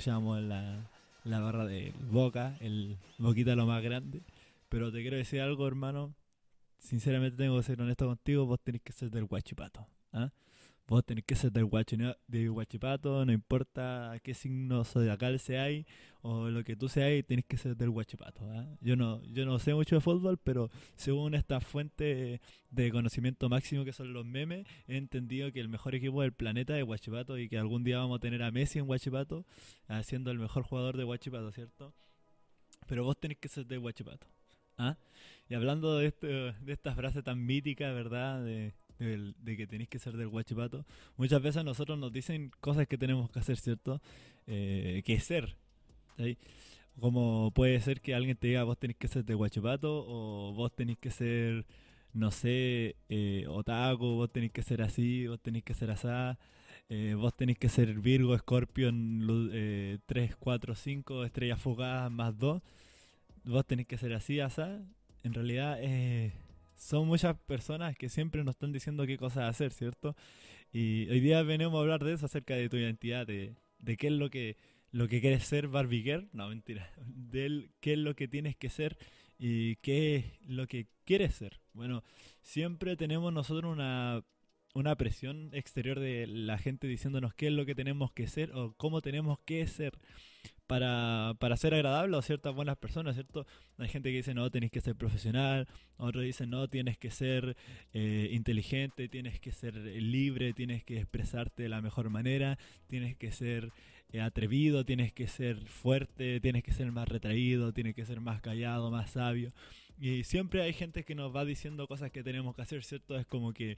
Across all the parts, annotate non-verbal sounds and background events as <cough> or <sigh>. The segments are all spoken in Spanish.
escuchamos la, la barra de Boca, el Boquita lo más grande. Pero te quiero decir algo, hermano. Sinceramente tengo que ser honesto contigo, vos tenés que ser del Guachipato. ¿ah? Vos tenés que ser del, guachi, de Guachipato, no importa qué signo zodiacal hay o lo que tú seas, tenés que ser del Guachipato. ¿ah? Yo no yo no sé mucho de fútbol, pero según esta fuente de conocimiento máximo que son los memes, he entendido que el mejor equipo del planeta es Guachipato y que algún día vamos a tener a Messi en Guachipato, siendo el mejor jugador de Guachipato, ¿cierto? Pero vos tenés que ser de Guachipato. ¿ah? Y hablando de, este, de esta frase tan mítica, ¿verdad? De, que tenéis que ser del guachipato. Muchas veces nosotros nos dicen cosas que tenemos que hacer, ¿cierto? Eh, que ser. Como puede ser que alguien te diga vos tenés que ser de guachipato o vos tenés que ser, no sé, eh, otaku, vos tenés que ser así, vos tenés que ser asá. Eh, vos tenés que ser Virgo, Scorpion, eh, 3, 4, 5, estrellas fugadas más 2. Vos tenés que ser así, asá. En realidad, eh, son muchas personas que siempre nos están diciendo qué cosas hacer, ¿cierto? Y hoy día venimos a hablar de eso, acerca de tu identidad, de, qué es lo que, lo que quieres ser Barbie Girl, no, mentira, <laughs> de qué es lo que tienes que ser y qué es lo que quieres ser. Bueno, siempre tenemos nosotros una, una presión exterior de la gente diciéndonos qué es lo que tenemos que ser o cómo tenemos que ser para, para ser agradable a ciertas buenas personas, ¿cierto? Hay gente que dice, no, tienes que ser profesional, otros dicen, no, tienes que ser eh, inteligente, tienes que ser libre, tienes que expresarte de la mejor manera, tienes que ser eh, atrevido, tienes que ser fuerte, tienes que ser más retraído, tienes que ser más callado, más sabio. Y siempre hay gente que nos va diciendo cosas que tenemos que hacer, ¿cierto? Es como que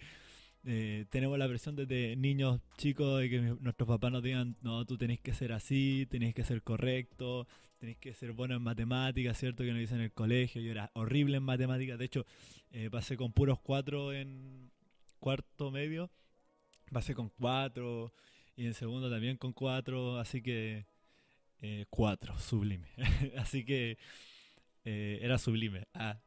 eh, tenemos la presión desde niños chicos de que nuestros papás nos digan, no, tú tenés que ser así, tenés que ser correcto, tenés que ser bueno en matemáticas, ¿cierto? Que nos dicen en el colegio, yo era horrible en matemáticas, de hecho, eh, pasé con puros cuatro en cuarto medio, pasé con cuatro y en segundo también con cuatro, así que eh, cuatro, sublime, <laughs> así que era sublime, ah,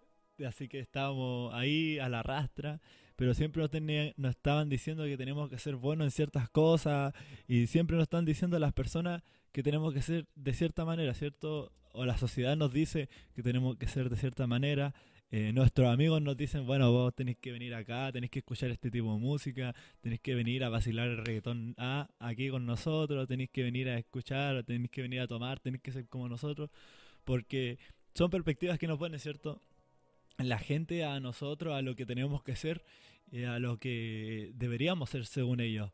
así que estábamos ahí a la rastra pero siempre nos, nos estaban diciendo que tenemos que ser buenos en ciertas cosas y siempre nos están diciendo a las personas que tenemos que ser de cierta manera, ¿cierto? O la sociedad nos dice que tenemos que ser de cierta manera. Eh, nuestros amigos nos dicen, bueno, vos tenés que venir acá, tenés que escuchar este tipo de música, tenés que venir a vacilar el reggaetón a, aquí con nosotros, tenés que venir a escuchar, tenés que venir a tomar, tenés que ser como nosotros, porque son perspectivas que nos ponen, ¿cierto? La gente a nosotros, a lo que tenemos que ser, y a lo que deberíamos ser según ellos.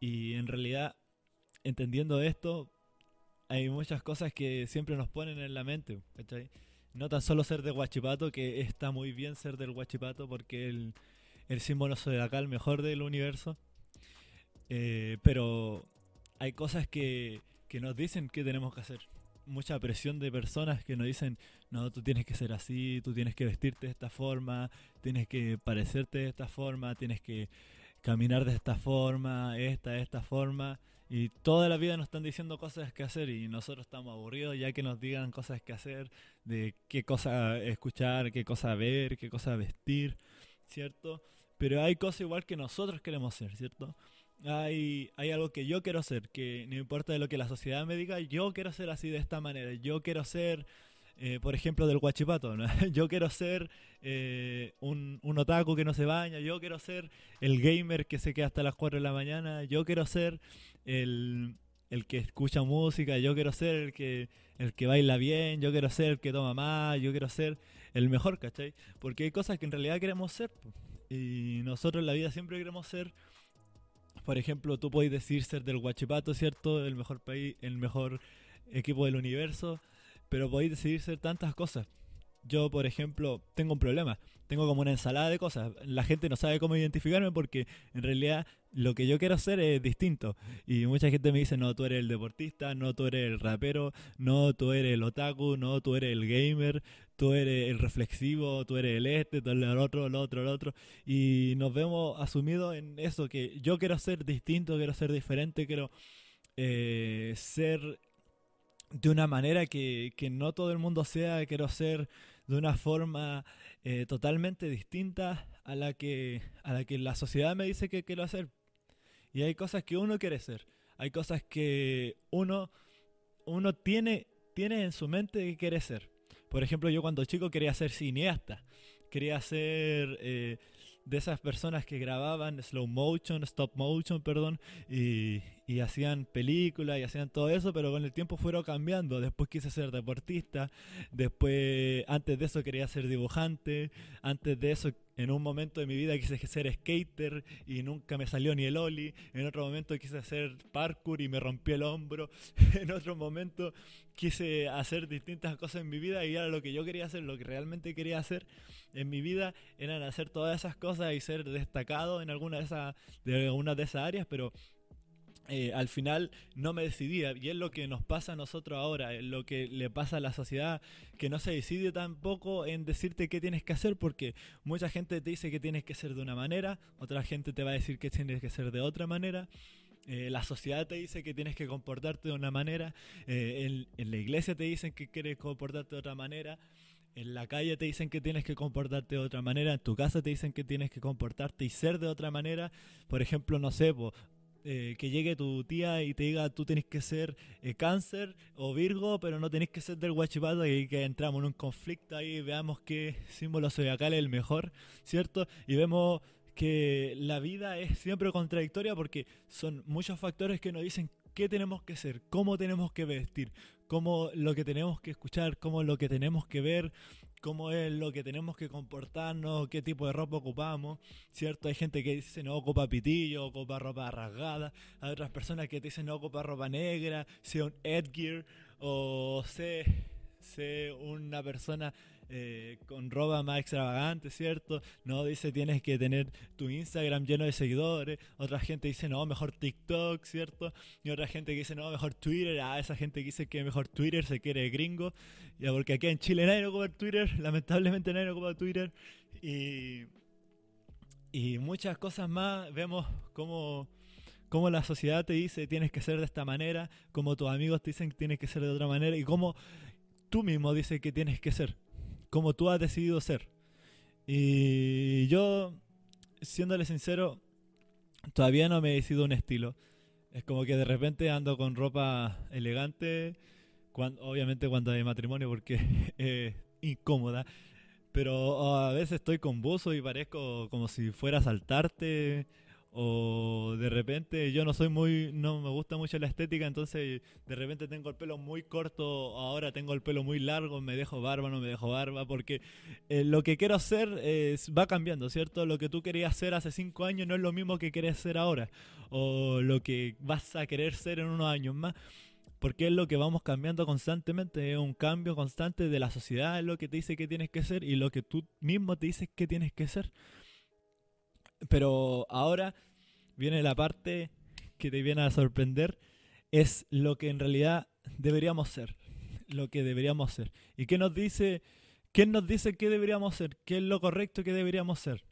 Y en realidad, entendiendo esto, hay muchas cosas que siempre nos ponen en la mente. No tan solo ser de Guachipato, que está muy bien ser del Guachipato porque el, el símbolo zodiacal mejor del universo. Eh, pero hay cosas que, que nos dicen que tenemos que hacer mucha presión de personas que nos dicen, no, tú tienes que ser así, tú tienes que vestirte de esta forma, tienes que parecerte de esta forma, tienes que caminar de esta forma, esta, esta forma. Y toda la vida nos están diciendo cosas que hacer y nosotros estamos aburridos ya que nos digan cosas que hacer, de qué cosa escuchar, qué cosa ver, qué cosa vestir, ¿cierto? Pero hay cosas igual que nosotros queremos ser, ¿cierto? Hay, hay algo que yo quiero ser, que no importa de lo que la sociedad me diga, yo quiero ser así de esta manera, yo quiero ser, eh, por ejemplo, del guachipato, <laughs> yo quiero ser eh, un, un otaku que no se baña, yo quiero ser el gamer que se queda hasta las 4 de la mañana, yo quiero ser el, el que escucha música, yo quiero ser el que, el que baila bien, yo quiero ser el que toma más, yo quiero ser el mejor, ¿cachai? Porque hay cosas que en realidad queremos ser. Y nosotros en la vida siempre queremos ser por ejemplo, tú puedes decir ser del Guachipato, ¿cierto? El mejor país, el mejor equipo del universo, pero podéis decidir ser tantas cosas. Yo, por ejemplo, tengo un problema. Tengo como una ensalada de cosas. La gente no sabe cómo identificarme porque en realidad lo que yo quiero hacer es distinto. Y mucha gente me dice, no, tú eres el deportista, no, tú eres el rapero, no, tú eres el otaku, no, tú eres el gamer, tú eres el reflexivo, tú eres el este, tú eres el otro, el otro, el otro. Y nos vemos asumidos en eso, que yo quiero ser distinto, quiero ser diferente, quiero eh, ser de una manera que, que no todo el mundo sea, quiero ser de una forma eh, totalmente distinta a la que a la que la sociedad me dice que quiero hacer Y hay cosas que uno quiere ser. Hay cosas que uno, uno tiene, tiene en su mente que quiere ser. Por ejemplo, yo cuando chico quería ser cineasta. Quería ser eh, de esas personas que grababan slow motion, stop motion, perdón, y, y hacían películas y hacían todo eso, pero con el tiempo fueron cambiando. Después quise ser deportista, después, antes de eso quería ser dibujante, antes de eso, en un momento de mi vida quise ser skater y nunca me salió ni el oli, en otro momento quise hacer parkour y me rompí el hombro, <laughs> en otro momento quise hacer distintas cosas en mi vida y era lo que yo quería hacer, lo que realmente quería hacer en mi vida, eran hacer todas esas cosas y ser destacado en alguna de esas, de alguna de esas áreas, pero eh, al final no me decidía y es lo que nos pasa a nosotros ahora, es lo que le pasa a la sociedad que no se decide tampoco en decirte qué tienes que hacer porque mucha gente te dice que tienes que ser de una manera, otra gente te va a decir que tienes que ser de otra manera. Eh, la sociedad te dice que tienes que comportarte de una manera, eh, en, en, la iglesia te dicen que quieres comportarte de otra manera, en la calle te dicen que tienes que comportarte de otra manera, en tu casa te dicen que tienes que comportarte y ser de otra manera. Por ejemplo, no sé, eh, que llegue tu tía y te diga tú tenés que ser eh, cáncer o virgo, pero no tenés que ser del guachipato y que entramos en un conflicto ahí, veamos qué símbolo zodiacal es el mejor, ¿cierto? Y vemos que la vida es siempre contradictoria porque son muchos factores que nos dicen qué tenemos que ser, cómo tenemos que vestir, cómo lo que tenemos que escuchar, cómo lo que tenemos que ver, cómo es lo que tenemos que comportarnos, qué tipo de ropa ocupamos, ¿cierto? Hay gente que dice no ocupa pitillo, ocupa ropa rasgada, hay otras personas que te dicen no ocupa ropa negra, sea un Edgear o sé, sé una persona eh, con ropa más extravagante, ¿cierto? No dice tienes que tener tu Instagram lleno de seguidores. Otra gente dice no, mejor TikTok, ¿cierto? Y otra gente dice no, mejor Twitter. Ah, esa gente dice que mejor Twitter se quiere gringo. Ya, porque aquí en Chile nadie ocupa Twitter, <laughs> lamentablemente nadie ocupa Twitter. Y, y muchas cosas más. Vemos cómo cómo la sociedad te dice tienes que ser de esta manera, como tus amigos te dicen que tienes que ser de otra manera y cómo tú mismo dices que tienes que ser como tú has decidido ser. Y yo, siéndole sincero, todavía no me he decidido un estilo. Es como que de repente ando con ropa elegante, cuando, obviamente cuando hay matrimonio porque <laughs> es incómoda, pero a veces estoy con buzo y parezco como si fuera a saltarte o de repente yo no soy muy no me gusta mucho la estética entonces de repente tengo el pelo muy corto ahora tengo el pelo muy largo me dejo barba no me dejo barba porque eh, lo que quiero hacer va cambiando cierto lo que tú querías ser hace cinco años no es lo mismo que quieres ser ahora o lo que vas a querer ser en unos años más porque es lo que vamos cambiando constantemente, es un cambio constante de la sociedad, es lo que te dice que tienes que ser y lo que tú mismo te dices que tienes que ser. Pero ahora viene la parte que te viene a sorprender, es lo que en realidad deberíamos ser, lo que deberíamos ser. ¿Y qué nos dice, quién nos dice qué deberíamos ser? ¿Qué es lo correcto que deberíamos ser?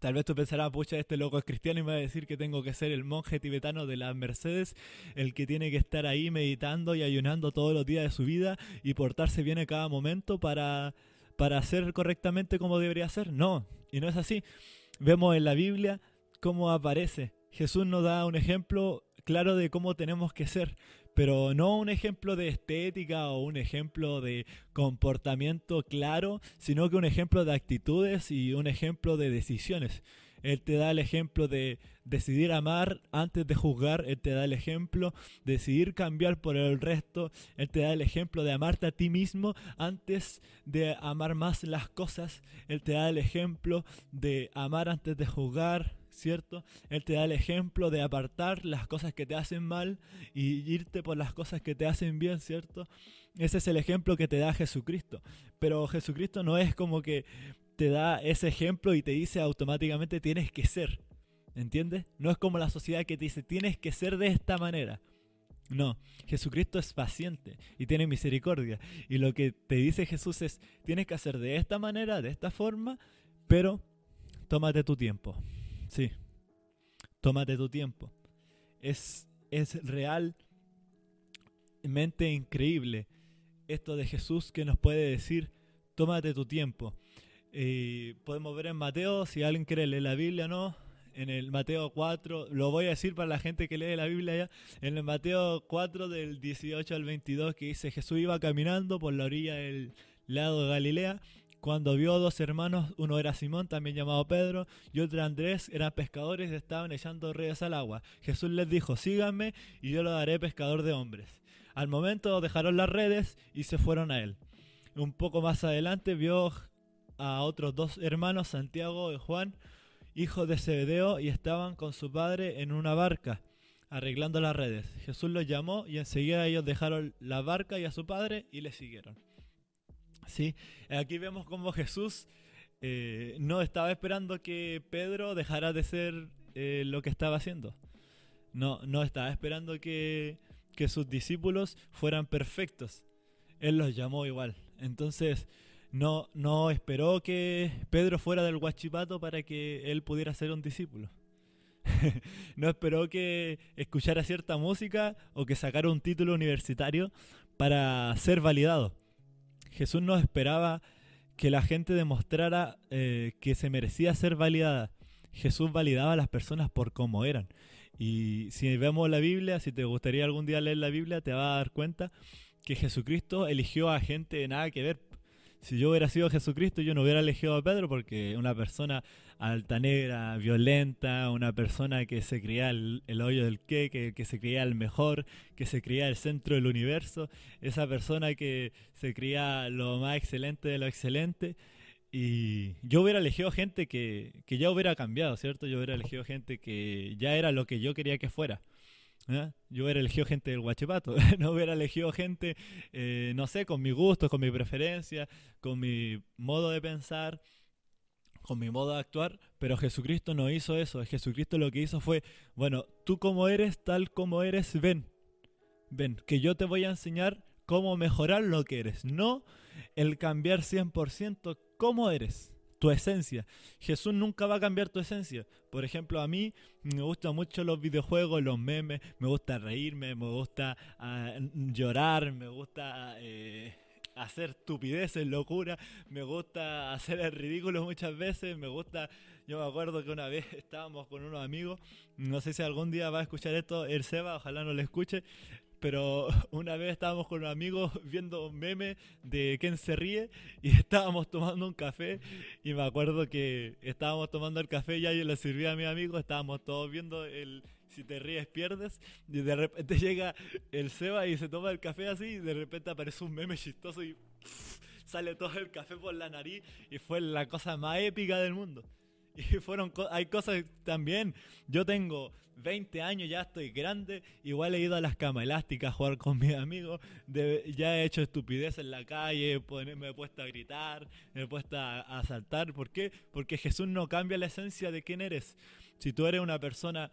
Tal vez tú pensarás, pucha, este loco es cristiano y me va a decir que tengo que ser el monje tibetano de las Mercedes, el que tiene que estar ahí meditando y ayunando todos los días de su vida y portarse bien en cada momento para, para hacer correctamente como debería ser. No, y no es así vemos en la Biblia cómo aparece. Jesús nos da un ejemplo claro de cómo tenemos que ser, pero no un ejemplo de estética o un ejemplo de comportamiento claro, sino que un ejemplo de actitudes y un ejemplo de decisiones. Él te da el ejemplo de decidir amar antes de juzgar. Él te da el ejemplo de decidir cambiar por el resto. Él te da el ejemplo de amarte a ti mismo antes de amar más las cosas. Él te da el ejemplo de amar antes de juzgar. ¿cierto? Él te da el ejemplo de apartar las cosas que te hacen mal y irte por las cosas que te hacen bien, ¿cierto? Ese es el ejemplo que te da Jesucristo. Pero Jesucristo no es como que te da ese ejemplo y te dice automáticamente tienes que ser. ¿Entiendes? No es como la sociedad que te dice tienes que ser de esta manera. No, Jesucristo es paciente y tiene misericordia. Y lo que te dice Jesús es, tienes que hacer de esta manera, de esta forma, pero tómate tu tiempo. Sí, tómate tu tiempo. Es, es realmente increíble esto de Jesús que nos puede decir, tómate tu tiempo. Y podemos ver en Mateo, si alguien quiere leer la Biblia o no, en el Mateo 4, lo voy a decir para la gente que lee la Biblia ya, en el Mateo 4 del 18 al 22 que dice Jesús iba caminando por la orilla del lado de Galilea cuando vio dos hermanos, uno era Simón, también llamado Pedro, y otro Andrés, eran pescadores y estaban echando redes al agua. Jesús les dijo, síganme y yo lo daré pescador de hombres. Al momento dejaron las redes y se fueron a él. Un poco más adelante vio a otros dos hermanos, Santiago y Juan, hijos de Zebedeo, y estaban con su padre en una barca, arreglando las redes. Jesús los llamó y enseguida ellos dejaron la barca y a su padre y le siguieron. Sí, aquí vemos cómo Jesús eh, no estaba esperando que Pedro dejara de ser eh, lo que estaba haciendo. No, no estaba esperando que, que sus discípulos fueran perfectos. Él los llamó igual. Entonces, no, no esperó que Pedro fuera del guachipato para que él pudiera ser un discípulo. <laughs> no esperó que escuchara cierta música o que sacara un título universitario para ser validado. Jesús no esperaba que la gente demostrara eh, que se merecía ser validada. Jesús validaba a las personas por cómo eran. Y si vemos la Biblia, si te gustaría algún día leer la Biblia, te vas a dar cuenta que Jesucristo eligió a gente de nada que ver si yo hubiera sido Jesucristo, yo no hubiera elegido a Pedro porque una persona altanera, violenta, una persona que se creía el, hoyo del qué, que, se creía el mejor, que se creía el centro del universo, esa persona que se creía lo más excelente de lo excelente. Y yo hubiera elegido gente que, que ya hubiera cambiado, ¿cierto? Yo hubiera elegido gente que ya era lo que yo quería que fuera. ¿Eh? Yo hubiera elegido gente del Guachipato, <laughs> no hubiera elegido gente, eh, no sé, con mi gusto, con mi preferencia, con mi modo de pensar, con mi modo de actuar, pero Jesucristo no hizo eso. Jesucristo lo que hizo fue, bueno, tú como eres, tal como eres, ven, ven, que yo te voy a enseñar cómo mejorar lo que eres, no el cambiar 100% cómo eres tu esencia. Jesús nunca va a cambiar tu esencia. Por ejemplo, a mí me gustan mucho los videojuegos, los memes, me gusta reírme, me gusta ah, llorar, me gusta eh, hacer estupideces, locura, me gusta hacer el ridículo muchas veces, me gusta... Yo me acuerdo que una vez <laughs> estábamos con unos amigos, no sé si algún día va a escuchar esto el Seba, ojalá no lo escuche, pero <laughs> una vez estábamos con un amigo <laughs> viendo un meme de quién se ríe y <laughs> estábamos tomando un café y me acuerdo que estábamos tomando el café y yo le serví a mi amigo, estábamos todos viendo el si te ríes pierdes y de repente llega el Seba y se toma el café así y de repente aparece un meme chistoso y sale todo el café por la nariz y fue la cosa más épica del mundo. <laughs> Y fueron hay cosas también. Yo tengo 20 años, ya estoy grande, igual he ido a las camas elásticas a jugar con <laughs> mis amigos, ya he hecho estupidez en la calle, me he puesto a gritar, me he puesto a, saltar. ¿Por qué? Porque Jesús no cambia la esencia de quién eres. Si tú eres una persona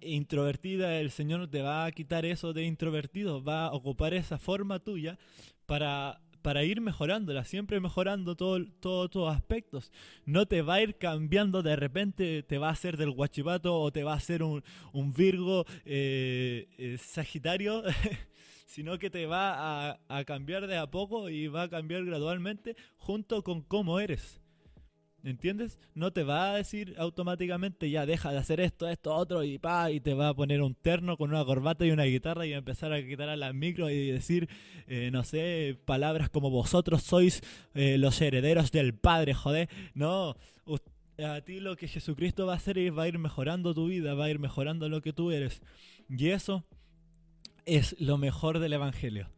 introvertida, el Señor te va a quitar eso de introvertido, va a ocupar esa forma tuya para para ir mejorándola, siempre mejorando todo, todo aspectos. No te va a ir cambiando de repente, te va a hacer del guachipato o te va a hacer un, Virgo eh, eh, Sagitario, <laughs> sino que te va a, a cambiar de a poco y va a cambiar gradualmente junto con cómo eres. ¿Entiendes? No te va a decir automáticamente ya deja de hacer esto, esto, otro y pa, y te va a poner un terno con una corbata y una guitarra y a empezar a quitar a las micro y decir, eh, no sé, palabras como vosotros sois eh, los herederos del Padre, joder. No, a ti lo que Jesucristo va a hacer es va a ir mejorando tu vida, va a ir mejorando lo que tú eres. Y eso es lo mejor del Evangelio,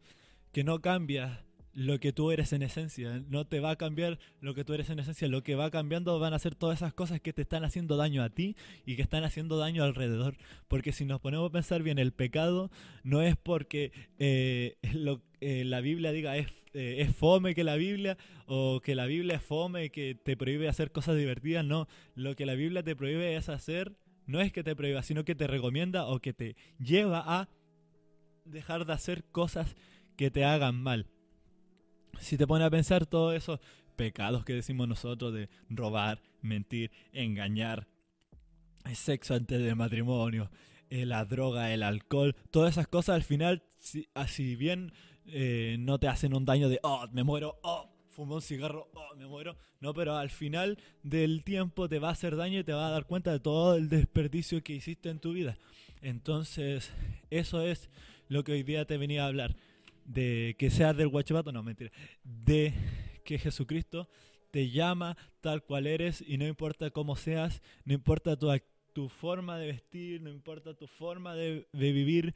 que no cambia lo que tú eres en esencia. No te va a cambiar lo que tú eres en esencia. Lo que va cambiando van a ser todas esas cosas que te están haciendo daño a ti y que están haciendo daño alrededor. Porque si nos ponemos a pensar bien, el pecado no es porque eh, lo, eh, la Biblia diga es, eh, es fome que la Biblia o que la Biblia es fome que te prohíbe hacer cosas divertidas. No, lo que la Biblia te prohíbe es hacer, no es que te prohíba, sino que te recomienda o que te lleva a dejar de hacer cosas que te hagan mal si te pones a pensar todos esos pecados que decimos nosotros de robar, mentir, engañar, el sexo antes del matrimonio, eh, la droga, el alcohol, todas esas cosas al final, si, así bien eh, no te hacen un daño de, oh, me muero, oh, fumé un cigarro, oh, me muero. No, pero al final del tiempo te va a hacer daño y te va a dar cuenta de todo el desperdicio que hiciste en tu vida. Entonces, eso es lo que hoy día te venía a hablar. De que seas del guachipato, no, mentira. De que Jesucristo te llama tal cual eres y no importa cómo seas, no importa tu, tu forma de vestir, no importa tu forma de, de vivir,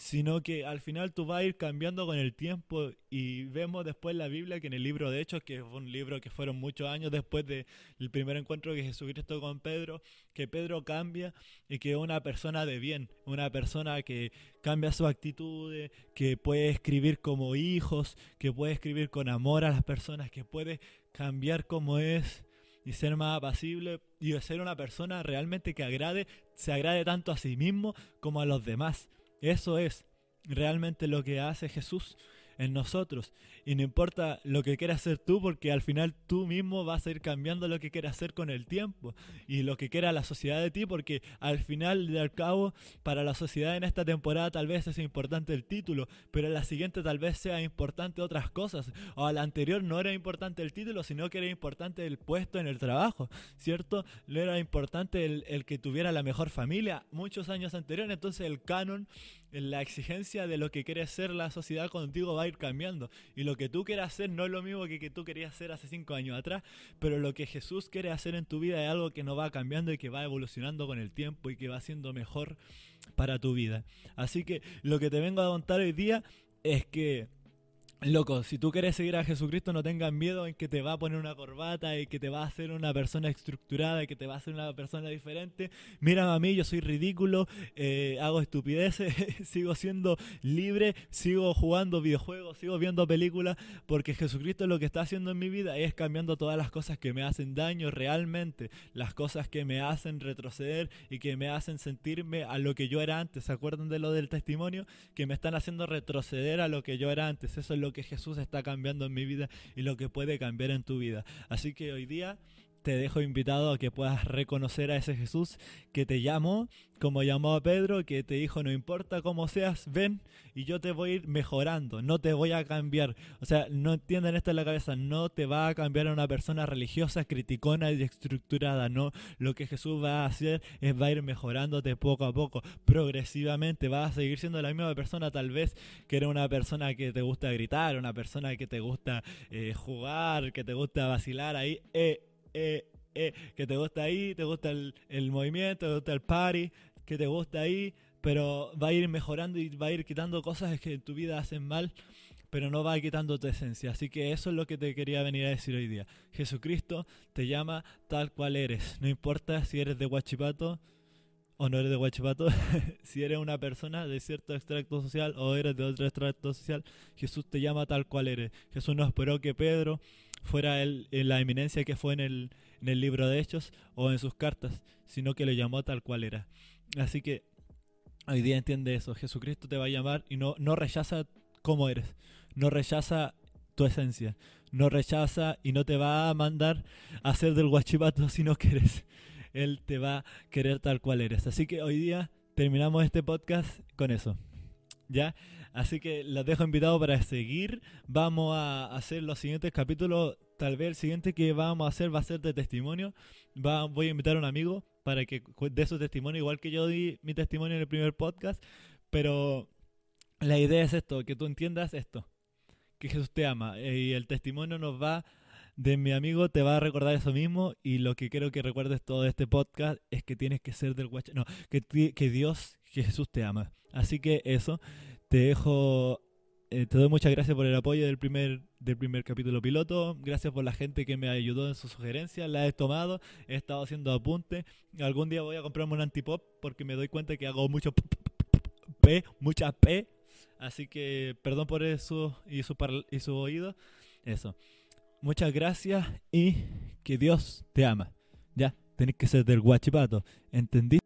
sino que al final tú vas a ir cambiando con el tiempo y vemos después la Biblia que en el libro de Hechos, que es un libro que fueron muchos años después del primer encuentro de Jesucristo con Pedro, que Pedro cambia y que es una persona de bien, una persona que cambia su actitud, que puede escribir como hijos, que puede escribir con amor a las personas, que puede cambiar como es y ser más apacible y ser una persona realmente que agrade, se agrade tanto a sí mismo como a los demás. Eso es realmente lo que hace Jesús en nosotros. Y no importa lo que quieras hacer tú, porque al final tú mismo vas a ir cambiando lo que quieras hacer con el tiempo y lo que quiera la sociedad de ti, porque al final y al cabo, para la sociedad en esta temporada tal vez es importante el título, pero en la siguiente tal vez sea importante otras cosas. O a la anterior no era importante el título, sino que era importante el puesto en el trabajo, ¿cierto? No era importante el, el que tuviera la mejor familia muchos años anteriores, entonces el canon la exigencia de lo que quiere ser la sociedad contigo va a ir cambiando. Y lo que tú quieras hacer no es lo mismo que, que tú querías hacer hace cinco años atrás, pero lo que Jesús quiere hacer en tu vida es algo que no va cambiando y que va evolucionando con el tiempo y que va siendo mejor para tu vida. Así que lo que te vengo a contar hoy día es que Loco, si tú quieres seguir a Jesucristo, no tengas miedo en que te va a poner una corbata y que te va a hacer una persona estructurada y que te va a hacer una persona diferente. Mira a mí, yo soy ridículo, eh, hago estupideces, <laughs> sigo siendo libre, sigo jugando videojuegos, sigo viendo películas, porque Jesucristo lo que está haciendo en mi vida es cambiando todas las cosas que me hacen daño realmente, las cosas que me hacen retroceder y que me hacen sentirme a lo que yo era antes. ¿Se acuerdan de lo del testimonio? Que me están haciendo retroceder a lo que yo era antes. Eso es lo que Jesús está cambiando en mi vida y lo que puede cambiar en tu vida. Así que hoy día te dejo invitado a que puedas reconocer a ese Jesús que te llamó, como llamó a Pedro, que te dijo, no importa cómo seas, ven y yo te voy a ir mejorando, no te voy a cambiar. O sea, no entiendan esto en la cabeza, no te va a cambiar a una persona religiosa, criticona y estructurada, no. Lo que Jesús va a hacer es va a ir mejorándote poco a poco, progresivamente, vas a seguir siendo la misma persona tal vez que era una persona que te gusta gritar, una persona que te gusta eh, jugar, que te gusta vacilar ahí. Eh, eh, eh, que te gusta ahí, te gusta el, el, movimiento, te gusta el party, que te gusta ahí, pero va a ir mejorando y va a ir quitando cosas que en tu vida hacen mal, pero no va quitando tu esencia. Así que eso es lo que te quería venir a decir hoy día. Jesucristo te llama tal cual eres. No importa si eres de Huachipato o no eres de Huachipato, <laughs> si eres una persona de cierto extracto social o eres de otro extracto social, Jesús te llama tal cual eres. Jesús no esperó que Pedro fuera el, en la eminencia que fue en el, en el libro de Hechos o en sus cartas, sino que lo llamó tal cual era. Así que hoy día entiende eso, Jesucristo te va a llamar y no, no rechaza cómo eres, no rechaza tu esencia, no rechaza y no te va a mandar a ser del guachipato si no quieres. Él te va a querer tal cual eres. Así que hoy día terminamos este podcast con eso. ¿Ya? Así que los dejo invitados para seguir. Vamos a hacer los siguientes capítulos. Tal vez el siguiente que vamos a hacer va a ser de testimonio. Va, voy a invitar a un amigo para que dé su testimonio, igual que yo di mi testimonio en el primer podcast. Pero la idea es esto, que tú entiendas esto, que Jesús te ama. Eh, y el testimonio nos va de mi amigo te va a recordar eso mismo y lo que quiero que recuerdes todo este podcast es que tienes que ser del guacha, no, que, Dios, <laughs> Jesús te ama. Así que eso, te dejo, eh, te doy muchas gracias por el apoyo del primer, del primer capítulo piloto. Gracias por la gente que me ayudó en sus sugerencias. La he tomado, he estado haciendo apuntes. Algún día voy a comprarme un antipop porque me doy cuenta que hago mucho P, mucha P. Así que perdón por eso y su, y su oído. Eso. Muchas gracias y que Dios te ama. Ya, tenés que ser del guachipato. ¿Entendiste?